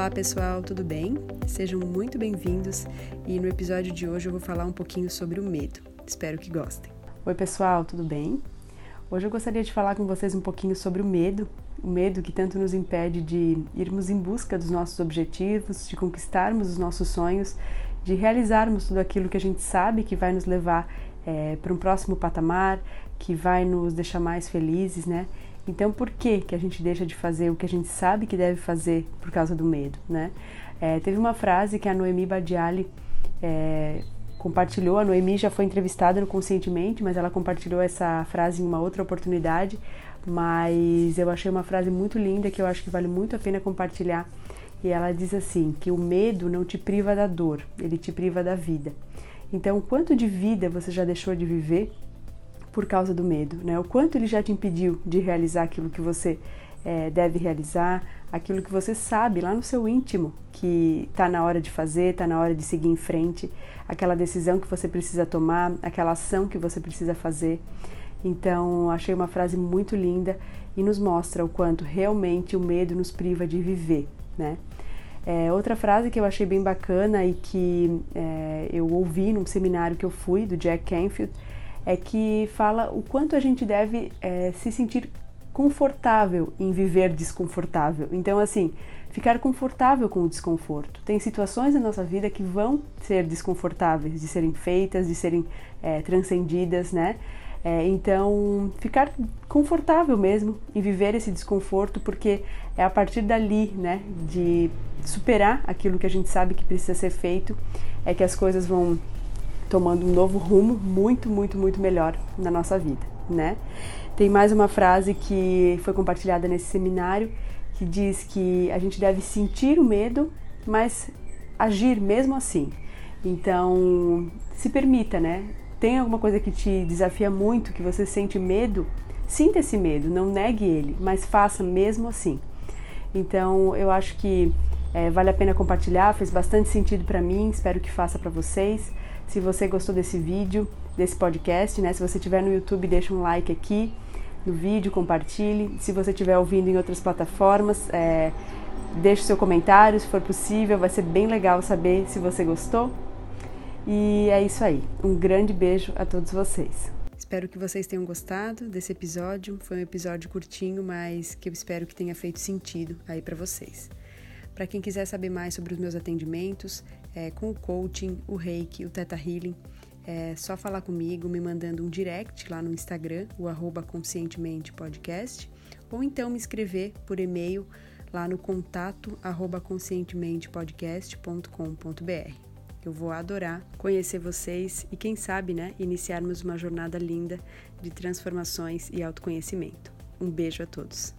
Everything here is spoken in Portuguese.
Olá pessoal, tudo bem? Sejam muito bem-vindos e no episódio de hoje eu vou falar um pouquinho sobre o medo. Espero que gostem. Oi pessoal, tudo bem? Hoje eu gostaria de falar com vocês um pouquinho sobre o medo, o medo que tanto nos impede de irmos em busca dos nossos objetivos, de conquistarmos os nossos sonhos, de realizarmos tudo aquilo que a gente sabe que vai nos levar é, para um próximo patamar, que vai nos deixar mais felizes, né? Então, por que que a gente deixa de fazer o que a gente sabe que deve fazer por causa do medo, né? É, teve uma frase que a Noemi Badiali é, compartilhou. A Noemi já foi entrevistada no Conscientemente, mas ela compartilhou essa frase em uma outra oportunidade. Mas eu achei uma frase muito linda que eu acho que vale muito a pena compartilhar. E ela diz assim: que o medo não te priva da dor, ele te priva da vida. Então, quanto de vida você já deixou de viver por causa do medo, né? O quanto ele já te impediu de realizar aquilo que você é, deve realizar, aquilo que você sabe lá no seu íntimo que está na hora de fazer, está na hora de seguir em frente, aquela decisão que você precisa tomar, aquela ação que você precisa fazer. Então, achei uma frase muito linda e nos mostra o quanto realmente o medo nos priva de viver, né? É, outra frase que eu achei bem bacana e que é, eu ouvi num seminário que eu fui do Jack Canfield é que fala o quanto a gente deve é, se sentir confortável em viver desconfortável. Então, assim, ficar confortável com o desconforto. Tem situações na nossa vida que vão ser desconfortáveis de serem feitas, de serem é, transcendidas, né? É, então, ficar confortável mesmo em viver esse desconforto, porque é a partir dali, né, de superar aquilo que a gente sabe que precisa ser feito, é que as coisas vão tomando um novo rumo muito, muito, muito melhor na nossa vida, né? Tem mais uma frase que foi compartilhada nesse seminário que diz que a gente deve sentir o medo, mas agir mesmo assim. Então, se permita, né? Tem alguma coisa que te desafia muito, que você sente medo? Sinta esse medo, não negue ele, mas faça mesmo assim. Então, eu acho que é, vale a pena compartilhar, fez bastante sentido para mim, espero que faça para vocês. Se você gostou desse vídeo, desse podcast, né? Se você estiver no YouTube, deixa um like aqui no vídeo, compartilhe. Se você estiver ouvindo em outras plataformas, é, deixe seu comentário, se for possível. Vai ser bem legal saber se você gostou. E é isso aí. Um grande beijo a todos vocês. Espero que vocês tenham gostado desse episódio. Foi um episódio curtinho, mas que eu espero que tenha feito sentido aí para vocês. Para quem quiser saber mais sobre os meus atendimentos, é, com o coaching, o reiki, o teta healing, é só falar comigo, me mandando um direct lá no Instagram, o arroba conscientemente podcast, ou então me escrever por e-mail lá no contato arroba conscientementepodcast.com.br. Eu vou adorar conhecer vocês e quem sabe, né, iniciarmos uma jornada linda de transformações e autoconhecimento. Um beijo a todos.